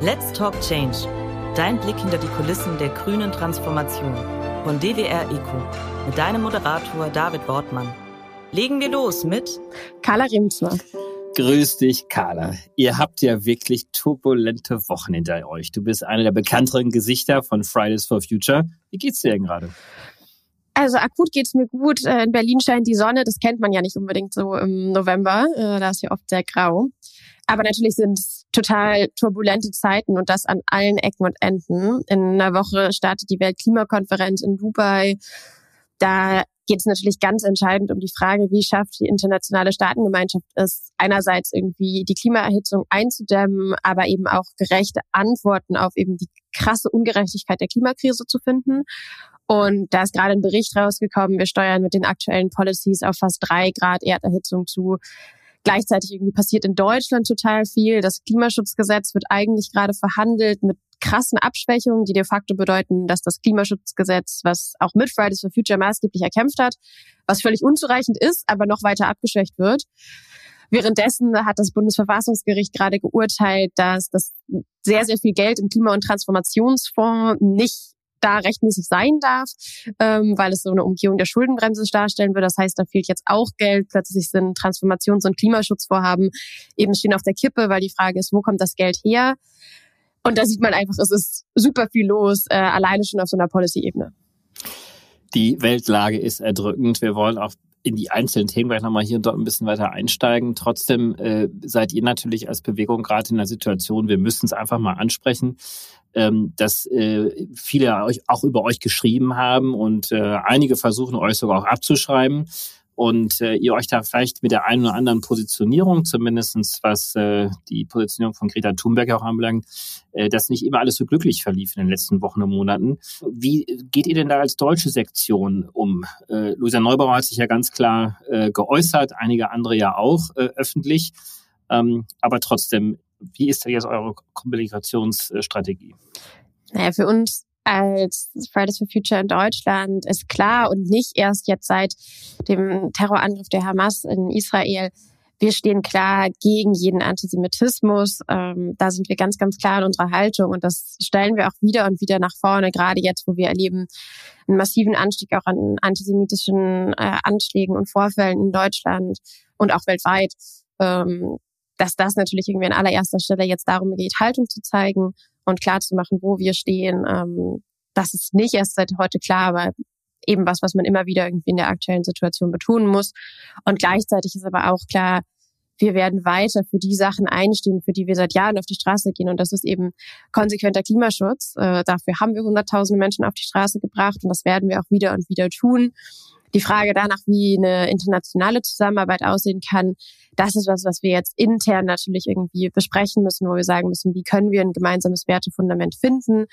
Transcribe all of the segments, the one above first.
Let's Talk Change. Dein Blick hinter die Kulissen der grünen Transformation von DWR Eco mit deinem Moderator David Wortmann. Legen wir los mit Carla Remsner. Grüß dich, Carla. Ihr habt ja wirklich turbulente Wochen hinter euch. Du bist eine der bekannteren Gesichter von Fridays for Future. Wie geht's dir denn gerade? Also akut geht's mir gut. Äh, in Berlin scheint die Sonne. Das kennt man ja nicht unbedingt so im November. Äh, da ist ja oft sehr grau. Aber natürlich sind es total turbulente Zeiten und das an allen Ecken und Enden. In einer Woche startet die Weltklimakonferenz in Dubai. Da geht es natürlich ganz entscheidend um die Frage, wie schafft die internationale Staatengemeinschaft es, einerseits irgendwie die Klimaerhitzung einzudämmen, aber eben auch gerechte Antworten auf eben die krasse Ungerechtigkeit der Klimakrise zu finden. Und da ist gerade ein Bericht rausgekommen, wir steuern mit den aktuellen Policies auf fast drei Grad Erderhitzung zu. Gleichzeitig irgendwie passiert in Deutschland total viel. Das Klimaschutzgesetz wird eigentlich gerade verhandelt mit krassen Abschwächungen, die de facto bedeuten, dass das Klimaschutzgesetz, was auch mit Fridays for Future maßgeblich erkämpft hat, was völlig unzureichend ist, aber noch weiter abgeschwächt wird. Währenddessen hat das Bundesverfassungsgericht gerade geurteilt, dass das sehr, sehr viel Geld im Klima- und Transformationsfonds nicht da rechtmäßig sein darf, ähm, weil es so eine Umgehung der Schuldenbremse darstellen würde. Das heißt, da fehlt jetzt auch Geld. Plötzlich sind Transformations- und Klimaschutzvorhaben eben stehen auf der Kippe, weil die Frage ist, wo kommt das Geld her? Und da sieht man einfach, es ist super viel los, äh, alleine schon auf so einer Policy-Ebene. Die Weltlage ist erdrückend. Wir wollen auch in die einzelnen Themen gleich nochmal hier und dort ein bisschen weiter einsteigen. Trotzdem äh, seid ihr natürlich als Bewegung gerade in der Situation, wir müssen es einfach mal ansprechen, ähm, dass äh, viele euch auch über euch geschrieben haben und äh, einige versuchen euch sogar auch abzuschreiben und äh, ihr euch da vielleicht mit der einen oder anderen Positionierung, zumindestens was äh, die Positionierung von Greta Thunberg auch anbelangt, äh, das nicht immer alles so glücklich verlief in den letzten Wochen und Monaten. Wie geht ihr denn da als deutsche Sektion um? Äh, Luisa Neubauer hat sich ja ganz klar äh, geäußert, einige andere ja auch äh, öffentlich. Ähm, aber trotzdem, wie ist da jetzt eure Kommunikationsstrategie? Naja, für uns als Fridays for Future in Deutschland ist klar und nicht erst jetzt seit dem Terrorangriff der Hamas in Israel. Wir stehen klar gegen jeden Antisemitismus. Ähm, da sind wir ganz, ganz klar in unserer Haltung und das stellen wir auch wieder und wieder nach vorne, gerade jetzt, wo wir erleben einen massiven Anstieg auch an antisemitischen äh, Anschlägen und Vorfällen in Deutschland und auch weltweit. Ähm, dass das natürlich irgendwie an allererster Stelle jetzt darum geht, Haltung zu zeigen und klar zu machen, wo wir stehen. Ähm, das ist nicht erst seit heute klar, aber eben was, was man immer wieder irgendwie in der aktuellen Situation betonen muss. Und gleichzeitig ist aber auch klar, wir werden weiter für die Sachen einstehen, für die wir seit Jahren auf die Straße gehen. Und das ist eben konsequenter Klimaschutz. Äh, dafür haben wir hunderttausende Menschen auf die Straße gebracht und das werden wir auch wieder und wieder tun. Die Frage danach, wie eine internationale Zusammenarbeit aussehen kann, das ist was, was wir jetzt intern natürlich irgendwie besprechen müssen, wo wir sagen müssen, wie können wir ein gemeinsames Wertefundament finden?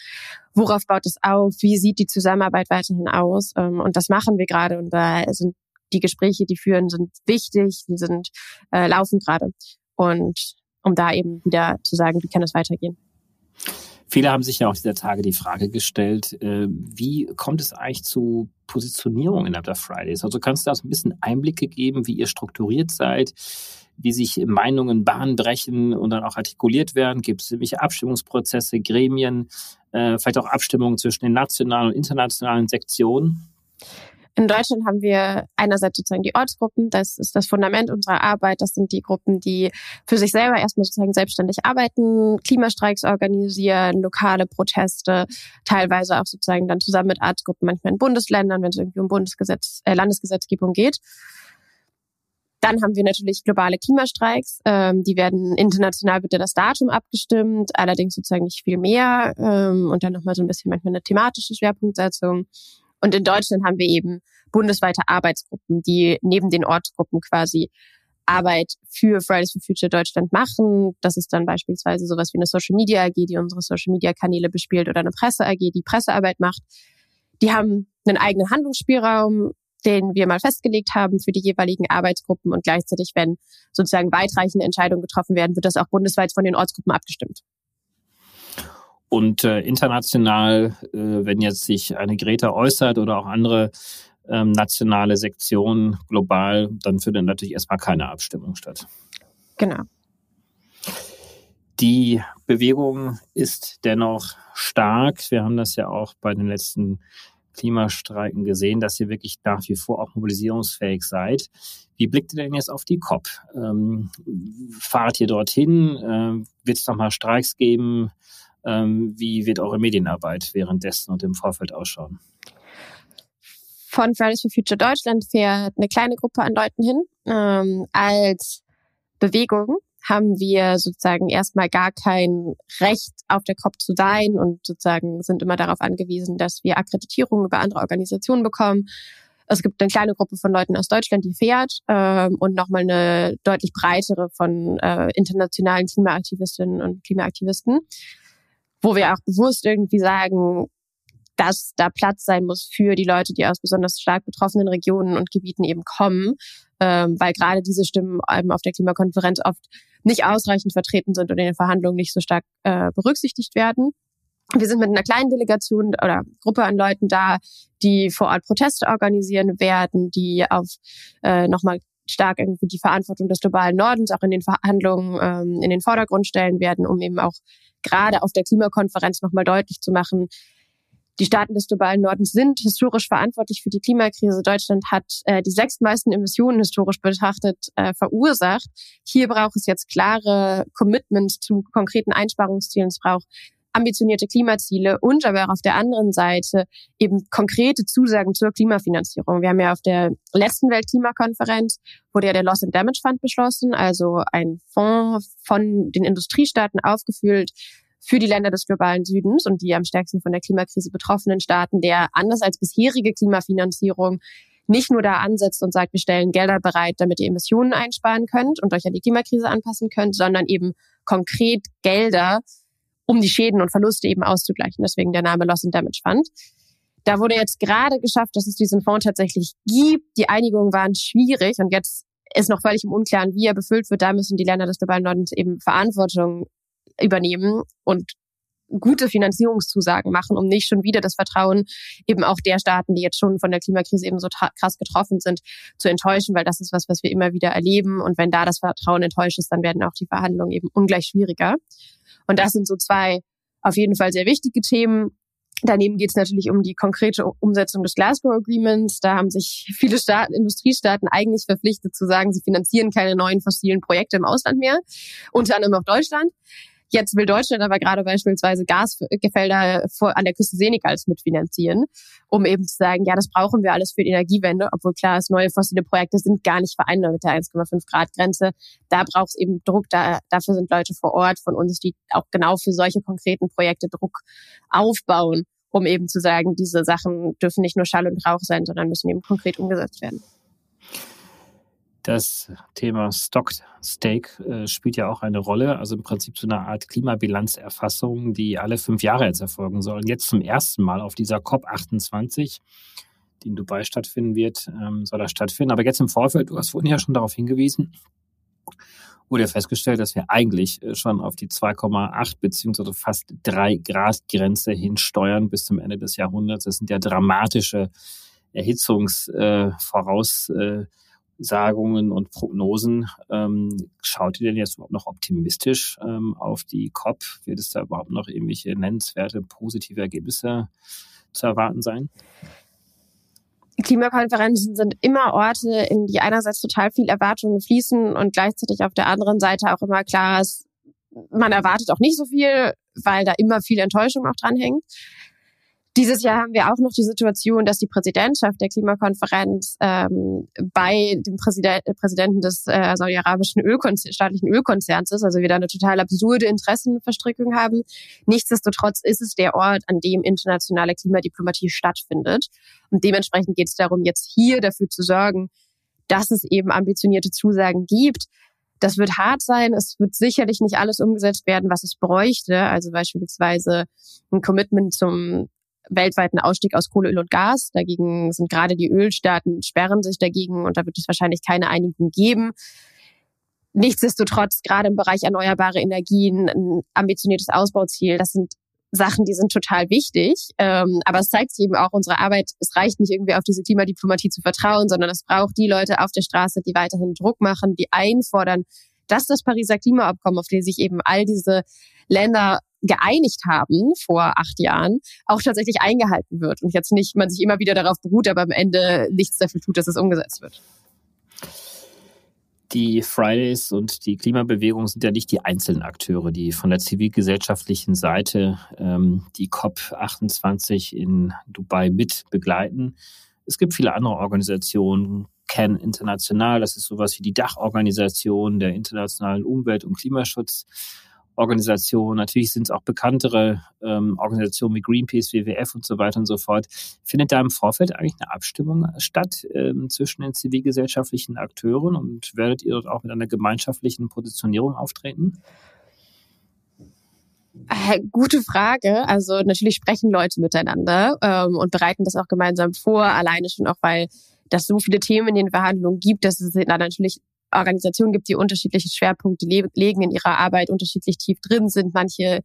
Worauf baut es auf? Wie sieht die Zusammenarbeit weiterhin aus? Ähm, und das machen wir gerade und da sind die Gespräche, die führen, sind wichtig, die sind äh, laufen gerade. Und um da eben wieder zu sagen, wie kann es weitergehen? Viele haben sich ja auch dieser Tage die Frage gestellt, äh, wie kommt es eigentlich zu Positionierung innerhalb der Fridays? Also kannst du da so ein bisschen Einblicke geben, wie ihr strukturiert seid, wie sich Meinungen Bahn brechen und dann auch artikuliert werden? Gibt es irgendwelche Abstimmungsprozesse, Gremien, äh, vielleicht auch Abstimmungen zwischen den nationalen und internationalen Sektionen? In Deutschland haben wir einerseits sozusagen die Ortsgruppen, das ist das Fundament unserer Arbeit. Das sind die Gruppen, die für sich selber erstmal sozusagen selbstständig arbeiten, Klimastreiks organisieren, lokale Proteste, teilweise auch sozusagen dann zusammen mit Arztgruppen, manchmal in Bundesländern, wenn es irgendwie um Bundesgesetz, äh, Landesgesetzgebung geht. Dann haben wir natürlich globale Klimastreiks. Ähm, die werden international bitte das Datum abgestimmt, allerdings sozusagen nicht viel mehr. Ähm, und dann nochmal so ein bisschen manchmal eine thematische Schwerpunktsetzung. Und in Deutschland haben wir eben bundesweite Arbeitsgruppen, die neben den Ortsgruppen quasi Arbeit für Fridays for Future Deutschland machen. Das ist dann beispielsweise sowas wie eine Social Media AG, die unsere Social Media Kanäle bespielt oder eine Presse AG, die Pressearbeit macht. Die haben einen eigenen Handlungsspielraum, den wir mal festgelegt haben für die jeweiligen Arbeitsgruppen und gleichzeitig, wenn sozusagen weitreichende Entscheidungen getroffen werden, wird das auch bundesweit von den Ortsgruppen abgestimmt. Und äh, international, äh, wenn jetzt sich eine Greta äußert oder auch andere ähm, nationale Sektionen global, dann findet natürlich erstmal keine Abstimmung statt. Genau. Die Bewegung ist dennoch stark. Wir haben das ja auch bei den letzten Klimastreiken gesehen, dass ihr wirklich nach wie vor auch mobilisierungsfähig seid. Wie blickt ihr denn jetzt auf die COP? Ähm, fahrt ihr dorthin? Ähm, Wird es nochmal Streiks geben? Ähm, wie wird eure Medienarbeit währenddessen und im Vorfeld ausschauen? Von Fridays for Future Deutschland fährt eine kleine Gruppe an Leuten hin. Ähm, als Bewegung haben wir sozusagen erstmal gar kein Recht auf der COP zu sein und sozusagen sind immer darauf angewiesen, dass wir Akkreditierungen über andere Organisationen bekommen. Es gibt eine kleine Gruppe von Leuten aus Deutschland, die fährt ähm, und nochmal eine deutlich breitere von äh, internationalen Klimaaktivistinnen und Klimaaktivisten, wo wir auch bewusst irgendwie sagen, dass da Platz sein muss für die Leute, die aus besonders stark betroffenen Regionen und Gebieten eben kommen, ähm, weil gerade diese Stimmen eben auf der Klimakonferenz oft nicht ausreichend vertreten sind und in den Verhandlungen nicht so stark äh, berücksichtigt werden. Wir sind mit einer kleinen Delegation oder Gruppe an Leuten da, die vor Ort Proteste organisieren werden, die auf äh, nochmal stark irgendwie die Verantwortung des globalen Nordens auch in den Verhandlungen ähm, in den Vordergrund stellen werden, um eben auch gerade auf der Klimakonferenz nochmal deutlich zu machen, die Staaten des globalen Nordens sind historisch verantwortlich für die Klimakrise. Deutschland hat äh, die sechstmeisten Emissionen historisch betrachtet äh, verursacht. Hier braucht es jetzt klare Commitments zu konkreten Einsparungszielen. Es braucht ambitionierte Klimaziele und aber auch auf der anderen Seite eben konkrete Zusagen zur Klimafinanzierung. Wir haben ja auf der letzten Weltklimakonferenz wurde ja der Loss and Damage Fund beschlossen, also ein Fonds von den Industriestaaten aufgefüllt, für die Länder des globalen Südens und die am stärksten von der Klimakrise betroffenen Staaten, der anders als bisherige Klimafinanzierung nicht nur da ansetzt und sagt, wir stellen Gelder bereit, damit ihr Emissionen einsparen könnt und euch an die Klimakrise anpassen könnt, sondern eben konkret Gelder, um die Schäden und Verluste eben auszugleichen. Deswegen der Name Loss and Damage Fund. Da wurde jetzt gerade geschafft, dass es diesen Fonds tatsächlich gibt. Die Einigungen waren schwierig und jetzt ist noch völlig im Unklaren, wie er befüllt wird. Da müssen die Länder des globalen Nordens eben Verantwortung übernehmen und gute Finanzierungszusagen machen, um nicht schon wieder das Vertrauen eben auch der Staaten, die jetzt schon von der Klimakrise eben so krass getroffen sind, zu enttäuschen, weil das ist was, was wir immer wieder erleben. Und wenn da das Vertrauen enttäuscht ist, dann werden auch die Verhandlungen eben ungleich schwieriger. Und das sind so zwei auf jeden Fall sehr wichtige Themen. Daneben geht es natürlich um die konkrete Umsetzung des Glasgow Agreements. Da haben sich viele Staaten, Industriestaaten eigentlich verpflichtet zu sagen, sie finanzieren keine neuen fossilen Projekte im Ausland mehr, unter anderem auch Deutschland. Jetzt will Deutschland aber gerade beispielsweise Gasfelder an der Küste Senegals mitfinanzieren, um eben zu sagen, ja, das brauchen wir alles für die Energiewende, obwohl klar ist, neue fossile Projekte sind gar nicht vereinbar mit der 1,5 Grad Grenze. Da braucht es eben Druck, da, dafür sind Leute vor Ort von uns, die auch genau für solche konkreten Projekte Druck aufbauen, um eben zu sagen, diese Sachen dürfen nicht nur Schall und Rauch sein, sondern müssen eben konkret umgesetzt werden. Das Thema Stock Stake äh, spielt ja auch eine Rolle, also im Prinzip so eine Art Klimabilanzerfassung, die alle fünf Jahre jetzt erfolgen soll. Und jetzt zum ersten Mal auf dieser COP28, die in Dubai stattfinden wird, ähm, soll das stattfinden. Aber jetzt im Vorfeld, du hast vorhin ja schon darauf hingewiesen, wurde festgestellt, dass wir eigentlich äh, schon auf die 2,8 beziehungsweise fast 3 Grad Grenze hinsteuern bis zum Ende des Jahrhunderts. Das sind ja dramatische Erhitzungsvoraus. Äh, äh, Sagungen und Prognosen. Ähm, schaut ihr denn jetzt überhaupt noch optimistisch ähm, auf die COP? Wird es da überhaupt noch irgendwelche nennenswerte positive Ergebnisse zu erwarten sein? Klimakonferenzen sind immer Orte, in die einerseits total viel Erwartungen fließen und gleichzeitig auf der anderen Seite auch immer klar ist, man erwartet auch nicht so viel, weil da immer viel Enttäuschung auch dranhängt. Dieses Jahr haben wir auch noch die Situation, dass die Präsidentschaft der Klimakonferenz ähm, bei dem Präsident, Präsidenten des äh, saudi-arabischen Ölkonzer staatlichen Ölkonzerns ist, also wir da eine total absurde Interessenverstrickung haben. Nichtsdestotrotz ist es der Ort, an dem internationale Klimadiplomatie stattfindet. Und dementsprechend geht es darum, jetzt hier dafür zu sorgen, dass es eben ambitionierte Zusagen gibt. Das wird hart sein. Es wird sicherlich nicht alles umgesetzt werden, was es bräuchte. Also beispielsweise ein Commitment zum weltweiten Ausstieg aus Kohle, Öl und Gas. Dagegen sind gerade die Ölstaaten, sperren sich dagegen und da wird es wahrscheinlich keine Einigung geben. Nichtsdestotrotz, gerade im Bereich erneuerbare Energien, ein ambitioniertes Ausbauziel, das sind Sachen, die sind total wichtig. Ähm, aber es zeigt sich eben auch unsere Arbeit, es reicht nicht irgendwie auf diese Klimadiplomatie zu vertrauen, sondern es braucht die Leute auf der Straße, die weiterhin Druck machen, die einfordern, dass das Pariser Klimaabkommen, auf dem sich eben all diese Länder geeinigt haben vor acht Jahren, auch tatsächlich eingehalten wird und jetzt nicht man sich immer wieder darauf beruht, aber am Ende nichts dafür tut, dass es umgesetzt wird. Die Fridays und die Klimabewegung sind ja nicht die einzelnen Akteure, die von der zivilgesellschaftlichen Seite ähm, die COP28 in Dubai mit begleiten. Es gibt viele andere Organisationen, CAN International, das ist sowas wie die Dachorganisation der internationalen Umwelt- und Klimaschutz. Organisationen, natürlich sind es auch bekanntere ähm, Organisationen wie Greenpeace, WWF und so weiter und so fort. Findet da im Vorfeld eigentlich eine Abstimmung statt ähm, zwischen den zivilgesellschaftlichen Akteuren und werdet ihr dort auch mit einer gemeinschaftlichen Positionierung auftreten? Äh, gute Frage. Also natürlich sprechen Leute miteinander ähm, und bereiten das auch gemeinsam vor, alleine schon auch, weil das so viele Themen in den Verhandlungen gibt, dass es da natürlich Organisationen gibt, die unterschiedliche Schwerpunkte le legen in ihrer Arbeit, unterschiedlich tief drin sind. Manche,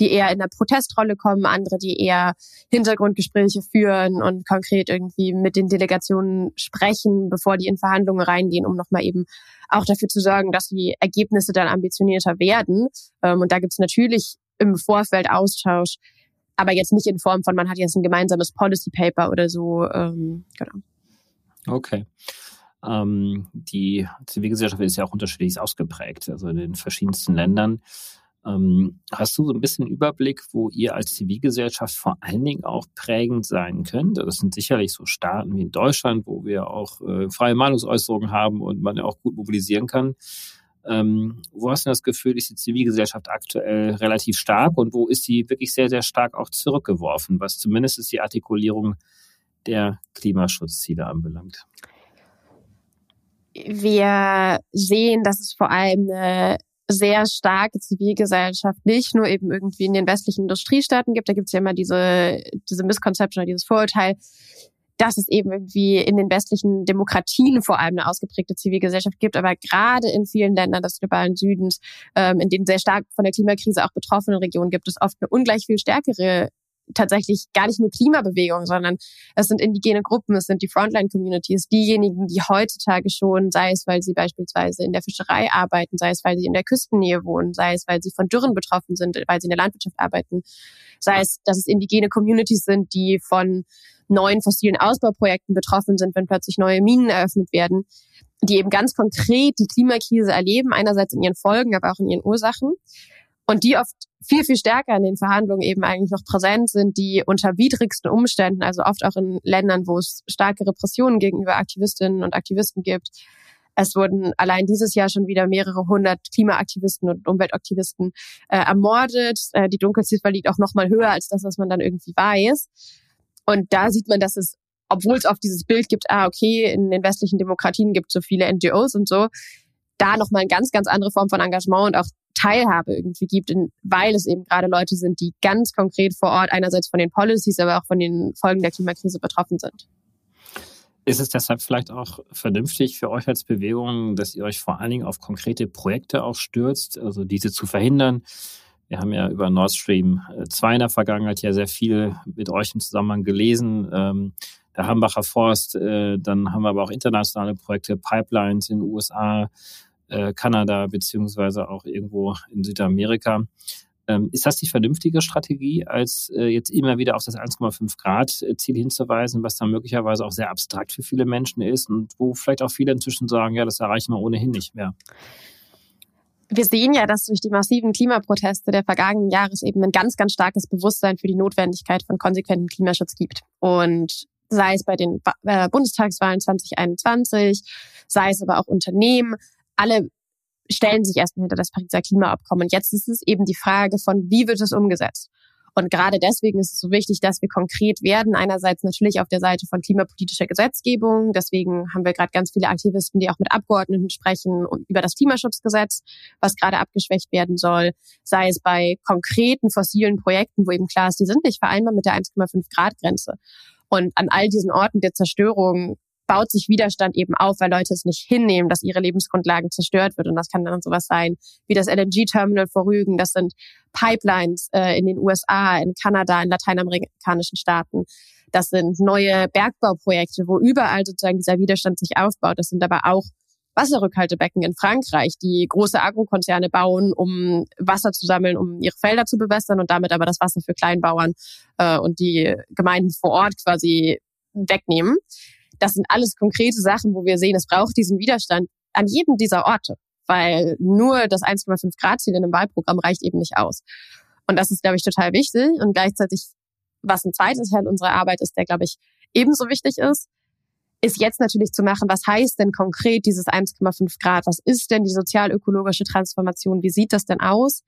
die eher in der Protestrolle kommen, andere, die eher Hintergrundgespräche führen und konkret irgendwie mit den Delegationen sprechen, bevor die in Verhandlungen reingehen, um nochmal eben auch dafür zu sorgen, dass die Ergebnisse dann ambitionierter werden. Ähm, und da gibt es natürlich im Vorfeld Austausch, aber jetzt nicht in Form von, man hat jetzt ein gemeinsames Policy Paper oder so. Ähm, genau. Okay. Ähm, die Zivilgesellschaft ist ja auch unterschiedlich ausgeprägt, also in den verschiedensten Ländern. Ähm, hast du so ein bisschen Überblick, wo ihr als Zivilgesellschaft vor allen Dingen auch prägend sein könnt? Das sind sicherlich so Staaten wie in Deutschland, wo wir auch äh, freie Meinungsäußerungen haben und man ja auch gut mobilisieren kann. Ähm, wo hast du das Gefühl, ist die Zivilgesellschaft aktuell relativ stark und wo ist sie wirklich sehr, sehr stark auch zurückgeworfen, was zumindest ist die Artikulierung der Klimaschutzziele anbelangt? wir sehen, dass es vor allem eine sehr starke Zivilgesellschaft nicht nur eben irgendwie in den westlichen Industriestaaten gibt. Da gibt es ja immer diese, diese Misconception oder dieses Vorurteil, dass es eben irgendwie in den westlichen Demokratien vor allem eine ausgeprägte Zivilgesellschaft gibt. Aber gerade in vielen Ländern des globalen Südens, ähm, in denen sehr stark von der Klimakrise auch betroffene Regionen gibt es oft eine ungleich viel stärkere tatsächlich gar nicht nur Klimabewegung, sondern es sind indigene Gruppen, es sind die Frontline-Communities, diejenigen, die heutzutage schon, sei es, weil sie beispielsweise in der Fischerei arbeiten, sei es, weil sie in der Küstennähe wohnen, sei es, weil sie von Dürren betroffen sind, weil sie in der Landwirtschaft arbeiten, sei es, dass es indigene Communities sind, die von neuen fossilen Ausbauprojekten betroffen sind, wenn plötzlich neue Minen eröffnet werden, die eben ganz konkret die Klimakrise erleben, einerseits in ihren Folgen, aber auch in ihren Ursachen und die oft viel, viel stärker in den Verhandlungen eben eigentlich noch präsent sind, die unter widrigsten Umständen, also oft auch in Ländern, wo es starke Repressionen gegenüber Aktivistinnen und Aktivisten gibt. Es wurden allein dieses Jahr schon wieder mehrere hundert Klimaaktivisten und Umweltaktivisten äh, ermordet. Äh, die Dunkelziffer liegt auch noch mal höher als das, was man dann irgendwie weiß. Und da sieht man, dass es, obwohl es oft dieses Bild gibt, ah, okay, in den westlichen Demokratien gibt es so viele NGOs und so, da nochmal eine ganz, ganz andere Form von Engagement und auch Teilhabe irgendwie gibt, weil es eben gerade Leute sind, die ganz konkret vor Ort einerseits von den Policies, aber auch von den Folgen der Klimakrise betroffen sind. Ist es deshalb vielleicht auch vernünftig für euch als Bewegung, dass ihr euch vor allen Dingen auf konkrete Projekte auch stürzt, also diese zu verhindern? Wir haben ja über Nord Stream 2 äh, in der Vergangenheit ja sehr viel mit euch im Zusammenhang gelesen. Ähm, der Hambacher Forst, äh, dann haben wir aber auch internationale Projekte, Pipelines in den USA, äh, Kanada beziehungsweise auch irgendwo in Südamerika. Ähm, ist das die vernünftige Strategie, als äh, jetzt immer wieder auf das 1,5 Grad Ziel hinzuweisen, was dann möglicherweise auch sehr abstrakt für viele Menschen ist und wo vielleicht auch viele inzwischen sagen, ja, das erreichen wir ohnehin nicht mehr? Wir sehen ja, dass durch die massiven Klimaproteste der vergangenen Jahre eben ein ganz, ganz starkes Bewusstsein für die Notwendigkeit von konsequentem Klimaschutz gibt. Und sei es bei den äh, Bundestagswahlen 2021, sei es aber auch Unternehmen, alle stellen sich erstmal hinter das Pariser Klimaabkommen. Und jetzt ist es eben die Frage von, wie wird es umgesetzt? Und gerade deswegen ist es so wichtig, dass wir konkret werden. Einerseits natürlich auf der Seite von klimapolitischer Gesetzgebung. Deswegen haben wir gerade ganz viele Aktivisten, die auch mit Abgeordneten sprechen und über das Klimaschutzgesetz, was gerade abgeschwächt werden soll. Sei es bei konkreten fossilen Projekten, wo eben klar ist, die sind nicht vereinbar mit der 1,5 Grad Grenze. Und an all diesen Orten der Zerstörung baut sich Widerstand eben auf, weil Leute es nicht hinnehmen, dass ihre Lebensgrundlagen zerstört wird. Und das kann dann sowas sein wie das LNG-Terminal vor Rügen. Das sind Pipelines äh, in den USA, in Kanada, in lateinamerikanischen Staaten. Das sind neue Bergbauprojekte, wo überall sozusagen dieser Widerstand sich aufbaut. Das sind aber auch Wasserrückhaltebecken in Frankreich, die große Agrokonzerne bauen, um Wasser zu sammeln, um ihre Felder zu bewässern und damit aber das Wasser für Kleinbauern äh, und die Gemeinden vor Ort quasi wegnehmen. Das sind alles konkrete Sachen, wo wir sehen, es braucht diesen Widerstand an jedem dieser Orte, weil nur das 1,5 Grad Ziel in einem Wahlprogramm reicht eben nicht aus. Und das ist, glaube ich, total wichtig. Und gleichzeitig, was ein zweites Teil unserer Arbeit ist, der, glaube ich, ebenso wichtig ist, ist jetzt natürlich zu machen, was heißt denn konkret dieses 1,5 Grad? Was ist denn die sozial-ökologische Transformation? Wie sieht das denn aus?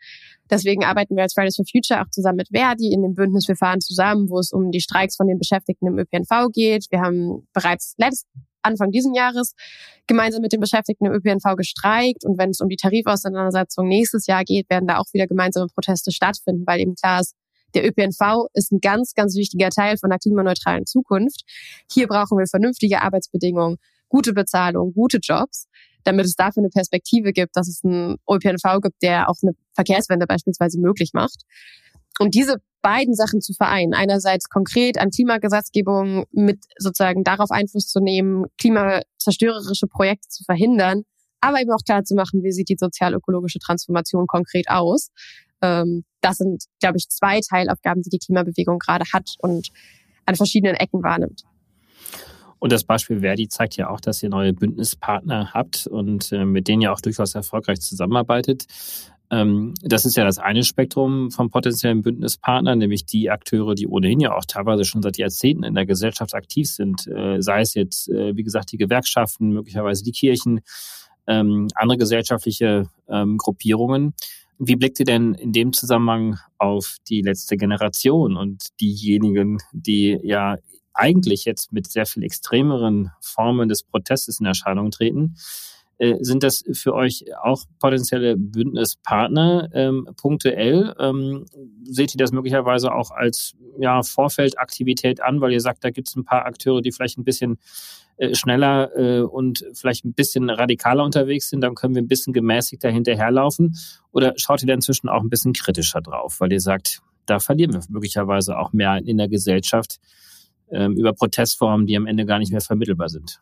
Deswegen arbeiten wir als Fridays for Future auch zusammen mit Verdi in dem Bündnis Wir fahren zusammen, wo es um die Streiks von den Beschäftigten im ÖPNV geht. Wir haben bereits letzt, Anfang diesen Jahres gemeinsam mit den Beschäftigten im ÖPNV gestreikt. Und wenn es um die Tarifauseinandersetzung nächstes Jahr geht, werden da auch wieder gemeinsame Proteste stattfinden, weil eben klar ist, der ÖPNV ist ein ganz, ganz wichtiger Teil von einer klimaneutralen Zukunft. Hier brauchen wir vernünftige Arbeitsbedingungen, gute Bezahlung, gute Jobs, damit es dafür eine Perspektive gibt, dass es einen ÖPNV gibt, der auch eine Verkehrswende beispielsweise möglich macht. Und diese beiden Sachen zu vereinen, einerseits konkret an Klimagesetzgebung mit sozusagen darauf Einfluss zu nehmen, klimazerstörerische Projekte zu verhindern, aber eben auch klar zu machen, wie sieht die sozial-ökologische Transformation konkret aus. Ähm, das sind, glaube ich, zwei Teilaufgaben, die die Klimabewegung gerade hat und an verschiedenen Ecken wahrnimmt. Und das Beispiel Verdi zeigt ja auch, dass ihr neue Bündnispartner habt und äh, mit denen ihr auch durchaus erfolgreich zusammenarbeitet. Ähm, das ist ja das eine Spektrum von potenziellen Bündnispartnern, nämlich die Akteure, die ohnehin ja auch teilweise schon seit Jahrzehnten in der Gesellschaft aktiv sind, äh, sei es jetzt, äh, wie gesagt, die Gewerkschaften, möglicherweise die Kirchen, ähm, andere gesellschaftliche ähm, Gruppierungen. Wie blickt ihr denn in dem Zusammenhang auf die letzte Generation und diejenigen, die ja eigentlich jetzt mit sehr viel extremeren Formen des Protestes in Erscheinung treten? Äh, sind das für euch auch potenzielle Bündnispartner ähm, punktuell? Ähm, seht ihr das möglicherweise auch als ja, Vorfeldaktivität an, weil ihr sagt, da gibt es ein paar Akteure, die vielleicht ein bisschen äh, schneller äh, und vielleicht ein bisschen radikaler unterwegs sind, dann können wir ein bisschen gemäßigter hinterherlaufen? Oder schaut ihr da inzwischen auch ein bisschen kritischer drauf, weil ihr sagt, da verlieren wir möglicherweise auch mehr in der Gesellschaft ähm, über Protestformen, die am Ende gar nicht mehr vermittelbar sind?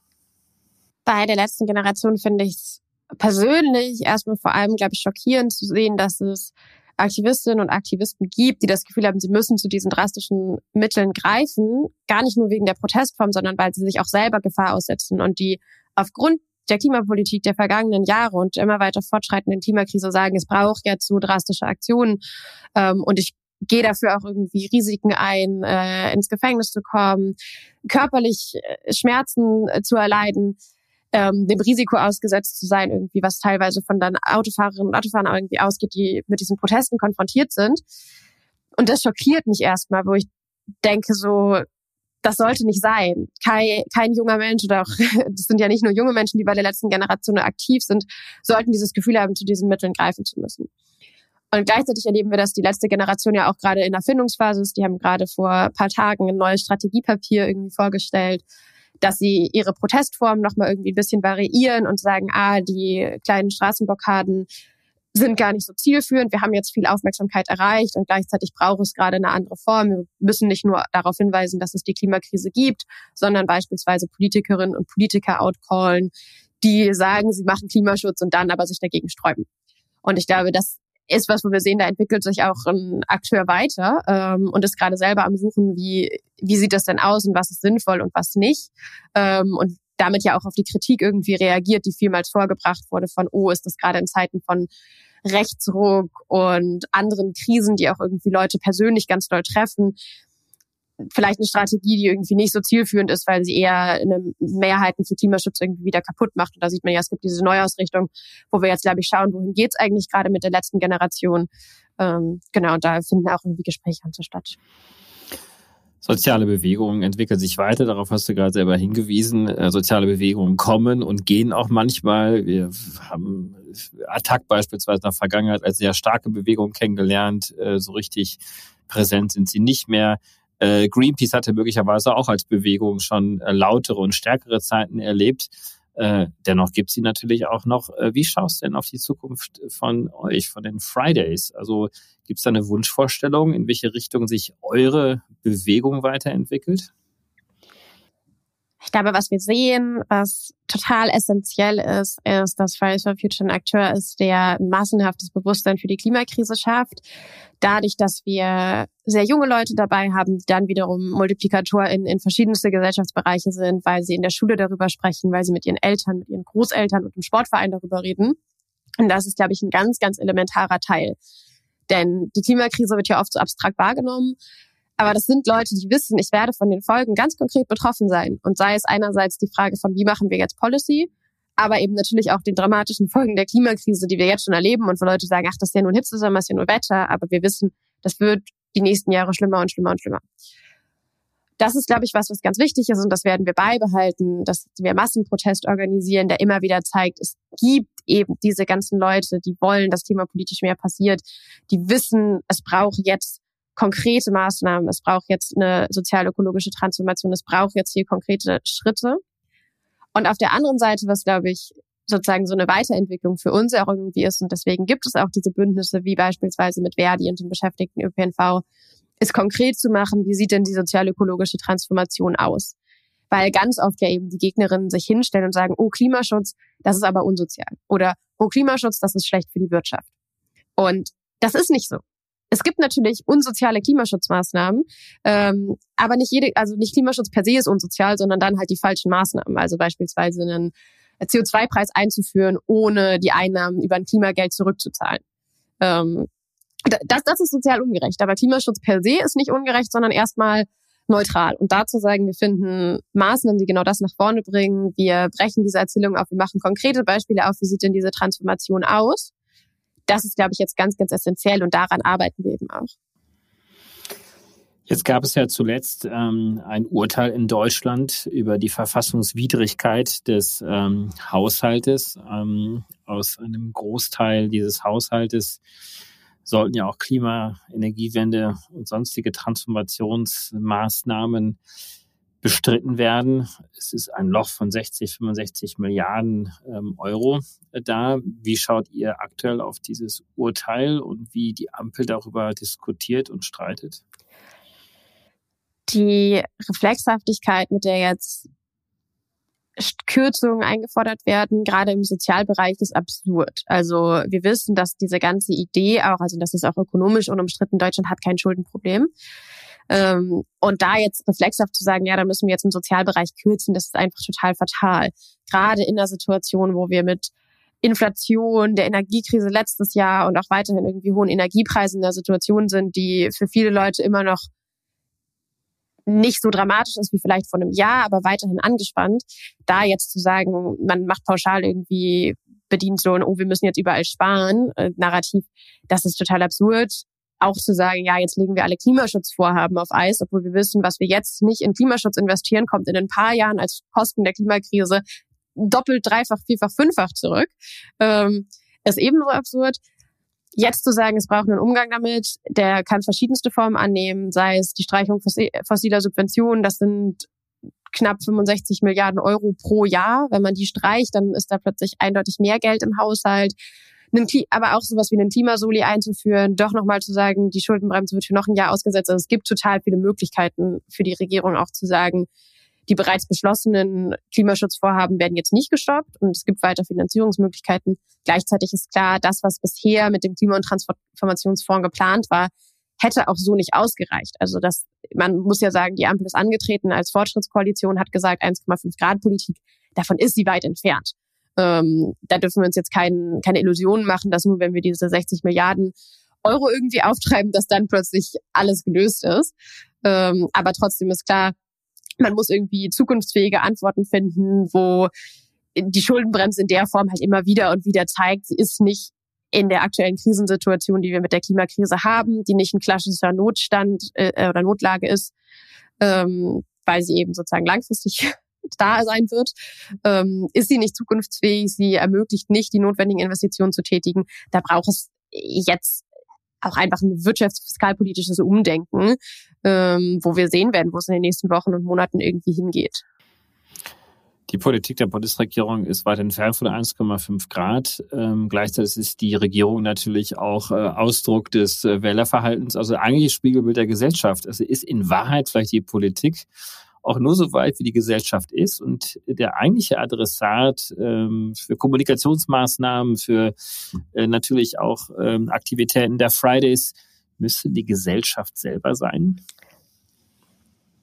Bei der letzten Generation finde ich es persönlich erstmal vor allem, glaube ich, schockierend zu sehen, dass es Aktivistinnen und Aktivisten gibt, die das Gefühl haben, sie müssen zu diesen drastischen Mitteln greifen, gar nicht nur wegen der Protestform, sondern weil sie sich auch selber Gefahr aussetzen und die aufgrund der Klimapolitik der vergangenen Jahre und immer weiter fortschreitenden Klimakrise sagen, es braucht jetzt so drastische Aktionen. Ähm, und ich gehe dafür auch irgendwie Risiken ein, äh, ins Gefängnis zu kommen, körperlich äh, Schmerzen äh, zu erleiden ähm, dem Risiko ausgesetzt zu sein, irgendwie, was teilweise von dann Autofahrerinnen und Autofahrern irgendwie ausgeht, die mit diesen Protesten konfrontiert sind. Und das schockiert mich erstmal, wo ich denke so, das sollte nicht sein. Kein, kein junger Mensch oder auch, das sind ja nicht nur junge Menschen, die bei der letzten Generation aktiv sind, sollten dieses Gefühl haben, zu diesen Mitteln greifen zu müssen. Und gleichzeitig erleben wir, dass die letzte Generation ja auch gerade in Erfindungsphase ist. Die haben gerade vor ein paar Tagen ein neues Strategiepapier irgendwie vorgestellt, dass sie ihre Protestform nochmal irgendwie ein bisschen variieren und sagen, ah, die kleinen Straßenblockaden sind gar nicht so zielführend. Wir haben jetzt viel Aufmerksamkeit erreicht und gleichzeitig braucht es gerade eine andere Form. Wir müssen nicht nur darauf hinweisen, dass es die Klimakrise gibt, sondern beispielsweise Politikerinnen und Politiker outcallen, die sagen, sie machen Klimaschutz und dann aber sich dagegen sträuben. Und ich glaube, das ist was, wo wir sehen, da entwickelt sich auch ein Akteur weiter ähm, und ist gerade selber am Suchen, wie, wie sieht das denn aus und was ist sinnvoll und was nicht. Ähm, und damit ja auch auf die Kritik irgendwie reagiert, die vielmals vorgebracht wurde von, oh, ist das gerade in Zeiten von Rechtsruck und anderen Krisen, die auch irgendwie Leute persönlich ganz doll treffen, vielleicht eine Strategie, die irgendwie nicht so zielführend ist, weil sie eher eine Mehrheiten für Klimaschutz irgendwie wieder kaputt macht. Und da sieht man ja, es gibt diese Neuausrichtung, wo wir jetzt, glaube ich, schauen, wohin geht's eigentlich gerade mit der letzten Generation. Ähm, genau, und da finden auch irgendwie Gespräche an statt. Soziale Bewegungen entwickeln sich weiter, darauf hast du gerade selber hingewiesen. Äh, soziale Bewegungen kommen und gehen auch manchmal. Wir haben Attack beispielsweise in der Vergangenheit als sehr starke Bewegung kennengelernt. Äh, so richtig präsent sind sie nicht mehr. Äh, Greenpeace hatte möglicherweise auch als Bewegung schon äh, lautere und stärkere Zeiten erlebt. Äh, dennoch gibt sie natürlich auch noch. Äh, wie schaust du denn auf die Zukunft von euch, von den Fridays? Also gibt es da eine Wunschvorstellung, in welche Richtung sich eure Bewegung weiterentwickelt? Ich glaube, was wir sehen, was total essentiell ist, ist, dass Fridays for Future ein Akteur ist, der massenhaftes Bewusstsein für die Klimakrise schafft. Dadurch, dass wir sehr junge Leute dabei haben, die dann wiederum Multiplikator in, in verschiedenste Gesellschaftsbereiche sind, weil sie in der Schule darüber sprechen, weil sie mit ihren Eltern, mit ihren Großeltern und im Sportverein darüber reden. Und das ist, glaube ich, ein ganz, ganz elementarer Teil. Denn die Klimakrise wird ja oft so abstrakt wahrgenommen. Aber das sind Leute, die wissen, ich werde von den Folgen ganz konkret betroffen sein. Und sei es einerseits die Frage von, wie machen wir jetzt Policy, aber eben natürlich auch den dramatischen Folgen der Klimakrise, die wir jetzt schon erleben und wo Leute sagen, ach, das ist ja nur ein Hitzesommer, das ist ja nur Wetter, aber wir wissen, das wird die nächsten Jahre schlimmer und schlimmer und schlimmer. Das ist, glaube ich, was, was ganz wichtig ist und das werden wir beibehalten, dass wir Massenprotest organisieren, der immer wieder zeigt, es gibt eben diese ganzen Leute, die wollen, dass klimapolitisch mehr passiert, die wissen, es braucht jetzt konkrete Maßnahmen, es braucht jetzt eine sozial-ökologische Transformation, es braucht jetzt hier konkrete Schritte. Und auf der anderen Seite, was glaube ich sozusagen so eine Weiterentwicklung für uns auch irgendwie ist, und deswegen gibt es auch diese Bündnisse wie beispielsweise mit Verdi und den Beschäftigten ÖPNV, ist konkret zu machen, wie sieht denn die sozial-ökologische Transformation aus? Weil ganz oft ja eben die Gegnerinnen sich hinstellen und sagen, oh Klimaschutz, das ist aber unsozial. Oder oh Klimaschutz, das ist schlecht für die Wirtschaft. Und das ist nicht so. Es gibt natürlich unsoziale Klimaschutzmaßnahmen, ähm, aber nicht jede, also nicht Klimaschutz per se ist unsozial, sondern dann halt die falschen Maßnahmen. Also beispielsweise einen CO2-Preis einzuführen, ohne die Einnahmen über ein Klimageld zurückzuzahlen. Ähm, das, das ist sozial ungerecht. Aber Klimaschutz per se ist nicht ungerecht, sondern erstmal neutral. Und dazu sagen, wir finden Maßnahmen, die genau das nach vorne bringen. Wir brechen diese Erzählung auf. Wir machen konkrete Beispiele auf. Wie sieht denn diese Transformation aus? Das ist, glaube ich, jetzt ganz, ganz essentiell. Und daran arbeiten wir eben auch. Jetzt gab es ja zuletzt ähm, ein Urteil in Deutschland über die Verfassungswidrigkeit des ähm, Haushaltes. Ähm, aus einem Großteil dieses Haushaltes sollten ja auch Klima, Energiewende und sonstige Transformationsmaßnahmen bestritten werden. Es ist ein Loch von 60, 65 Milliarden ähm, Euro da. Wie schaut ihr aktuell auf dieses Urteil und wie die Ampel darüber diskutiert und streitet? Die Reflexhaftigkeit, mit der jetzt Kürzungen eingefordert werden, gerade im Sozialbereich, ist absurd. Also wir wissen, dass diese ganze Idee auch, also das ist auch ökonomisch unumstritten, Deutschland hat kein Schuldenproblem. Ähm, und da jetzt reflexhaft zu sagen, ja, da müssen wir jetzt im Sozialbereich kürzen, das ist einfach total fatal. Gerade in der Situation, wo wir mit Inflation, der Energiekrise letztes Jahr und auch weiterhin irgendwie hohen Energiepreisen in der Situation sind, die für viele Leute immer noch nicht so dramatisch ist wie vielleicht vor einem Jahr, aber weiterhin angespannt, da jetzt zu sagen, man macht pauschal irgendwie bedient so ein, oh, wir müssen jetzt überall sparen, äh, Narrativ, das ist total absurd. Auch zu sagen, ja, jetzt legen wir alle Klimaschutzvorhaben auf Eis, obwohl wir wissen, was wir jetzt nicht in Klimaschutz investieren, kommt in ein paar Jahren als Kosten der Klimakrise doppelt, dreifach, vierfach, fünffach zurück. Ähm, ist ebenso absurd. Jetzt zu sagen, es braucht einen Umgang damit, der kann verschiedenste Formen annehmen, sei es die Streichung fossiler Subventionen, das sind knapp 65 Milliarden Euro pro Jahr. Wenn man die streicht, dann ist da plötzlich eindeutig mehr Geld im Haushalt. Aber auch sowas wie einen Klimasoli einzuführen, doch nochmal zu sagen, die Schuldenbremse wird für noch ein Jahr ausgesetzt. Also es gibt total viele Möglichkeiten für die Regierung auch zu sagen, die bereits beschlossenen Klimaschutzvorhaben werden jetzt nicht gestoppt und es gibt weiter Finanzierungsmöglichkeiten. Gleichzeitig ist klar, das, was bisher mit dem Klima- und Transformationsfonds geplant war, hätte auch so nicht ausgereicht. Also das, man muss ja sagen, die Ampel ist angetreten als Fortschrittskoalition, hat gesagt 1,5 Grad Politik. Davon ist sie weit entfernt. Ähm, da dürfen wir uns jetzt kein, keine Illusionen machen, dass nur wenn wir diese 60 Milliarden Euro irgendwie auftreiben, dass dann plötzlich alles gelöst ist. Ähm, aber trotzdem ist klar, man muss irgendwie zukunftsfähige Antworten finden, wo die Schuldenbremse in der Form halt immer wieder und wieder zeigt, sie ist nicht in der aktuellen Krisensituation, die wir mit der Klimakrise haben, die nicht ein klassischer Notstand äh, oder Notlage ist, ähm, weil sie eben sozusagen langfristig da sein wird, ähm, ist sie nicht zukunftsfähig, sie ermöglicht nicht, die notwendigen Investitionen zu tätigen. Da braucht es jetzt auch einfach ein wirtschaftsfiskalpolitisches Umdenken, ähm, wo wir sehen werden, wo es in den nächsten Wochen und Monaten irgendwie hingeht. Die Politik der Bundesregierung ist weit entfernt von 1,5 Grad. Ähm, gleichzeitig ist die Regierung natürlich auch äh, Ausdruck des äh, Wählerverhaltens, also eigentlich Spiegelbild der Gesellschaft. Also ist in Wahrheit vielleicht die Politik auch nur so weit, wie die Gesellschaft ist. Und der eigentliche Adressat ähm, für Kommunikationsmaßnahmen, für äh, natürlich auch ähm, Aktivitäten der Fridays, müsste die Gesellschaft selber sein?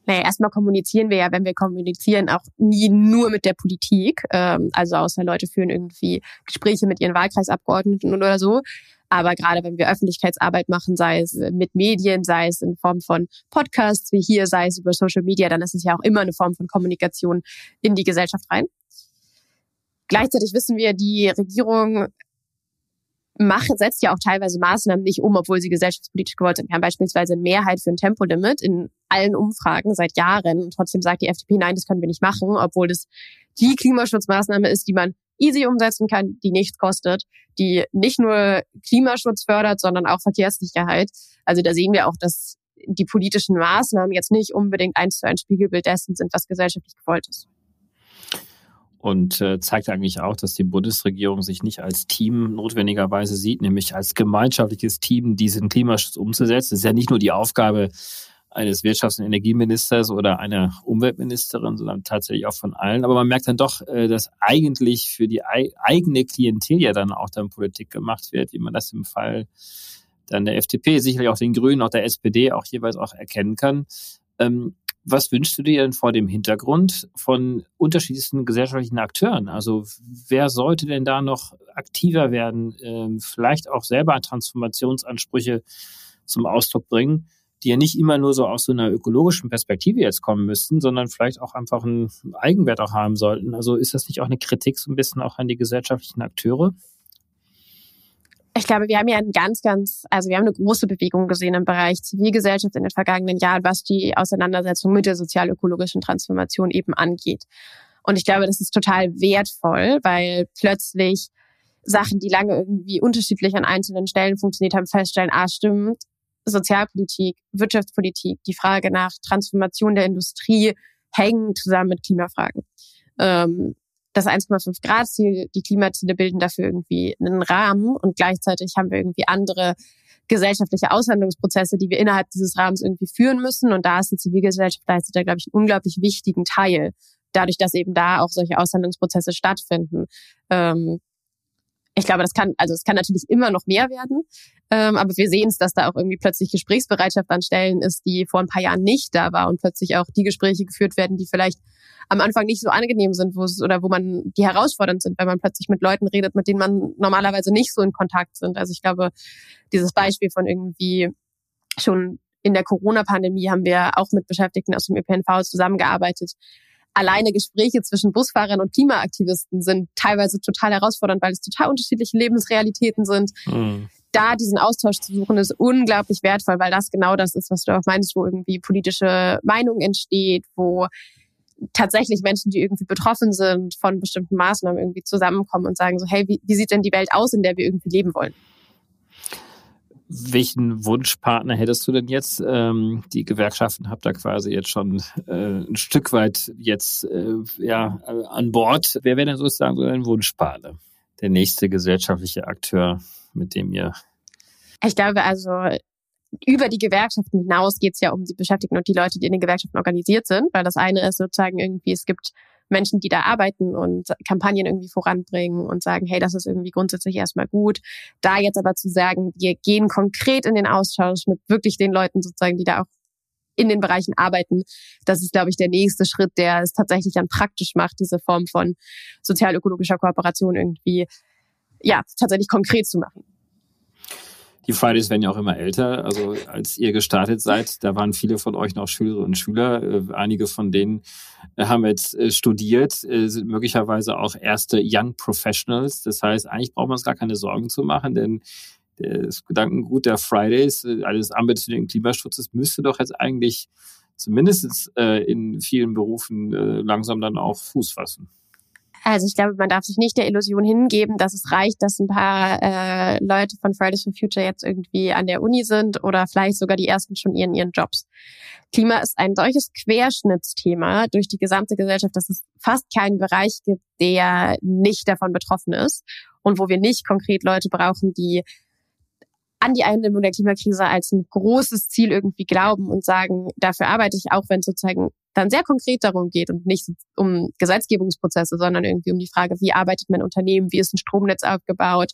Naja, erstmal kommunizieren wir ja, wenn wir kommunizieren, auch nie nur mit der Politik. Ähm, also außer Leute führen irgendwie Gespräche mit ihren Wahlkreisabgeordneten oder so. Aber gerade wenn wir Öffentlichkeitsarbeit machen, sei es mit Medien, sei es in Form von Podcasts wie hier, sei es über Social Media, dann ist es ja auch immer eine Form von Kommunikation in die Gesellschaft rein. Gleichzeitig wissen wir, die Regierung macht, setzt ja auch teilweise Maßnahmen nicht um, obwohl sie gesellschaftspolitisch gewollt sind. Wir haben beispielsweise eine Mehrheit für ein Tempolimit in allen Umfragen seit Jahren. Und trotzdem sagt die FDP, nein, das können wir nicht machen, obwohl das die Klimaschutzmaßnahme ist, die man easy umsetzen kann, die nichts kostet, die nicht nur Klimaschutz fördert, sondern auch Verkehrssicherheit. Also da sehen wir auch, dass die politischen Maßnahmen jetzt nicht unbedingt eins zu eins Spiegelbild dessen sind, was gesellschaftlich gewollt ist. Und äh, zeigt eigentlich auch, dass die Bundesregierung sich nicht als Team notwendigerweise sieht, nämlich als gemeinschaftliches Team diesen Klimaschutz umzusetzen. Das ist ja nicht nur die Aufgabe eines Wirtschafts- und Energieministers oder einer Umweltministerin, sondern tatsächlich auch von allen. Aber man merkt dann doch, äh, dass eigentlich für die eigene Klientel ja dann auch dann Politik gemacht wird, wie man das im Fall dann der FDP, sicherlich auch den Grünen, auch der SPD auch jeweils auch erkennen kann. Ähm, was wünschst du dir denn vor dem Hintergrund von unterschiedlichsten gesellschaftlichen Akteuren? Also wer sollte denn da noch aktiver werden, ähm, vielleicht auch selber Transformationsansprüche zum Ausdruck bringen? Die ja nicht immer nur so aus so einer ökologischen Perspektive jetzt kommen müssten, sondern vielleicht auch einfach einen Eigenwert auch haben sollten. Also ist das nicht auch eine Kritik so ein bisschen auch an die gesellschaftlichen Akteure? Ich glaube, wir haben ja ein ganz, ganz, also wir haben eine große Bewegung gesehen im Bereich Zivilgesellschaft in den vergangenen Jahren, was die Auseinandersetzung mit der sozial-ökologischen Transformation eben angeht. Und ich glaube, das ist total wertvoll, weil plötzlich Sachen, die lange irgendwie unterschiedlich an einzelnen Stellen funktioniert haben, feststellen, ah, stimmt, Sozialpolitik, Wirtschaftspolitik, die Frage nach Transformation der Industrie hängen zusammen mit Klimafragen. Ähm, das 1,5 Grad Ziel, die Klimaziele bilden dafür irgendwie einen Rahmen und gleichzeitig haben wir irgendwie andere gesellschaftliche Aushandlungsprozesse, die wir innerhalb dieses Rahmens irgendwie führen müssen. Und da ist die Zivilgesellschaft leistet da, glaube ich, einen unglaublich wichtigen Teil, dadurch, dass eben da auch solche Aushandlungsprozesse stattfinden. Ähm, ich glaube, das kann, also es kann natürlich immer noch mehr werden, ähm, aber wir sehen es, dass da auch irgendwie plötzlich Gesprächsbereitschaft an Stellen ist, die vor ein paar Jahren nicht da war und plötzlich auch die Gespräche geführt werden, die vielleicht am Anfang nicht so angenehm sind, wo es oder wo man die herausfordernd sind, wenn man plötzlich mit Leuten redet, mit denen man normalerweise nicht so in Kontakt sind. Also ich glaube, dieses Beispiel von irgendwie schon in der Corona-Pandemie haben wir auch mit Beschäftigten aus dem ÖPNV zusammengearbeitet, alleine Gespräche zwischen Busfahrern und Klimaaktivisten sind teilweise total herausfordernd, weil es total unterschiedliche Lebensrealitäten sind. Mhm. Da diesen Austausch zu suchen, ist unglaublich wertvoll, weil das genau das ist, was du auch meinst, wo irgendwie politische Meinung entsteht, wo tatsächlich Menschen, die irgendwie betroffen sind von bestimmten Maßnahmen, irgendwie zusammenkommen und sagen so, hey, wie, wie sieht denn die Welt aus, in der wir irgendwie leben wollen? Welchen Wunschpartner hättest du denn jetzt? Ähm, die Gewerkschaften habt ihr quasi jetzt schon äh, ein Stück weit jetzt äh, ja, an Bord. Wer wäre denn sozusagen so ein Wunschpartner? Der nächste gesellschaftliche Akteur, mit dem ihr. Ich glaube also, über die Gewerkschaften hinaus geht es ja um die Beschäftigten und die Leute, die in den Gewerkschaften organisiert sind, weil das eine ist sozusagen irgendwie, es gibt Menschen, die da arbeiten und Kampagnen irgendwie voranbringen und sagen, hey, das ist irgendwie grundsätzlich erstmal gut. Da jetzt aber zu sagen, wir gehen konkret in den Austausch mit wirklich den Leuten sozusagen, die da auch in den Bereichen arbeiten. Das ist, glaube ich, der nächste Schritt, der es tatsächlich dann praktisch macht, diese Form von sozial-ökologischer Kooperation irgendwie, ja, tatsächlich konkret zu machen. Die Fridays werden ja auch immer älter. Also als ihr gestartet seid, da waren viele von euch noch Schülerinnen und Schüler. Äh, einige von denen äh, haben jetzt äh, studiert, sind möglicherweise auch erste Young Professionals. Das heißt, eigentlich braucht man uns gar keine Sorgen zu machen, denn das Gedankengut der Fridays, eines ambitionierten Klimaschutzes, müsste doch jetzt eigentlich zumindest in vielen Berufen langsam dann auch Fuß fassen. Also ich glaube, man darf sich nicht der Illusion hingeben, dass es reicht, dass ein paar äh, Leute von Fridays for Future jetzt irgendwie an der Uni sind oder vielleicht sogar die ersten schon ihren ihren Jobs. Klima ist ein solches Querschnittsthema durch die gesamte Gesellschaft, dass es fast keinen Bereich gibt, der nicht davon betroffen ist und wo wir nicht konkret Leute brauchen, die an die Eindämmung der Klimakrise als ein großes Ziel irgendwie glauben und sagen, dafür arbeite ich auch, wenn sozusagen dann sehr konkret darum geht und nicht um Gesetzgebungsprozesse, sondern irgendwie um die Frage, wie arbeitet mein Unternehmen, wie ist ein Stromnetz aufgebaut,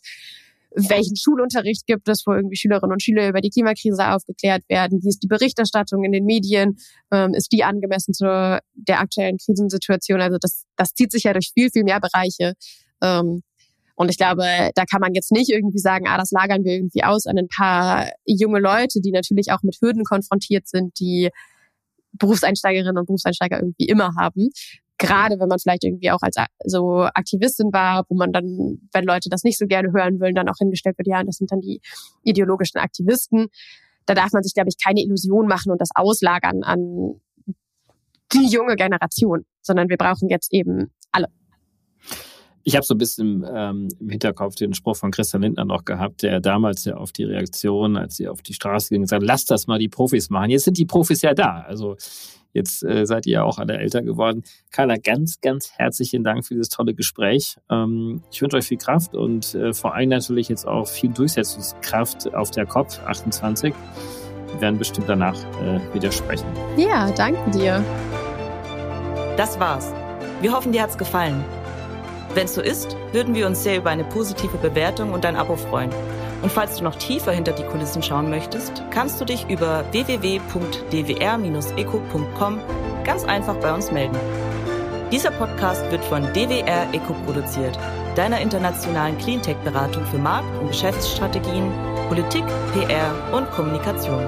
welchen Schulunterricht gibt es, wo irgendwie Schülerinnen und Schüler über die Klimakrise aufgeklärt werden, wie ist die Berichterstattung in den Medien, ähm, ist die angemessen zu der aktuellen Krisensituation. Also das, das zieht sich ja durch viel, viel mehr Bereiche. Ähm, und ich glaube, da kann man jetzt nicht irgendwie sagen, ah, das lagern wir irgendwie aus an ein paar junge Leute, die natürlich auch mit Hürden konfrontiert sind, die Berufseinsteigerinnen und Berufseinsteiger irgendwie immer haben. Gerade wenn man vielleicht irgendwie auch als so Aktivistin war, wo man dann, wenn Leute das nicht so gerne hören wollen, dann auch hingestellt wird, ja, das sind dann die ideologischen Aktivisten. Da darf man sich, glaube ich, keine Illusion machen und das auslagern an die junge Generation, sondern wir brauchen jetzt eben alle. Ich habe so ein bisschen ähm, im Hinterkopf den Spruch von Christian Lindner noch gehabt, der damals ja auf die Reaktion, als sie auf die Straße ging, gesagt, lasst das mal die Profis machen. Jetzt sind die Profis ja da. Also jetzt äh, seid ihr ja auch alle älter geworden. Carla, ganz, ganz herzlichen Dank für dieses tolle Gespräch. Ähm, ich wünsche euch viel Kraft und äh, vor allem natürlich jetzt auch viel Durchsetzungskraft auf der COP 28. Wir werden bestimmt danach äh, wieder sprechen. Ja, danke dir. Das war's. Wir hoffen, dir hat's gefallen. Wenn es so ist, würden wir uns sehr über eine positive Bewertung und ein Abo freuen. Und falls du noch tiefer hinter die Kulissen schauen möchtest, kannst du dich über www.dwr-eco.com ganz einfach bei uns melden. Dieser Podcast wird von DWR Eco produziert, deiner internationalen Cleantech-Beratung für Markt- und Geschäftsstrategien, Politik, PR und Kommunikation.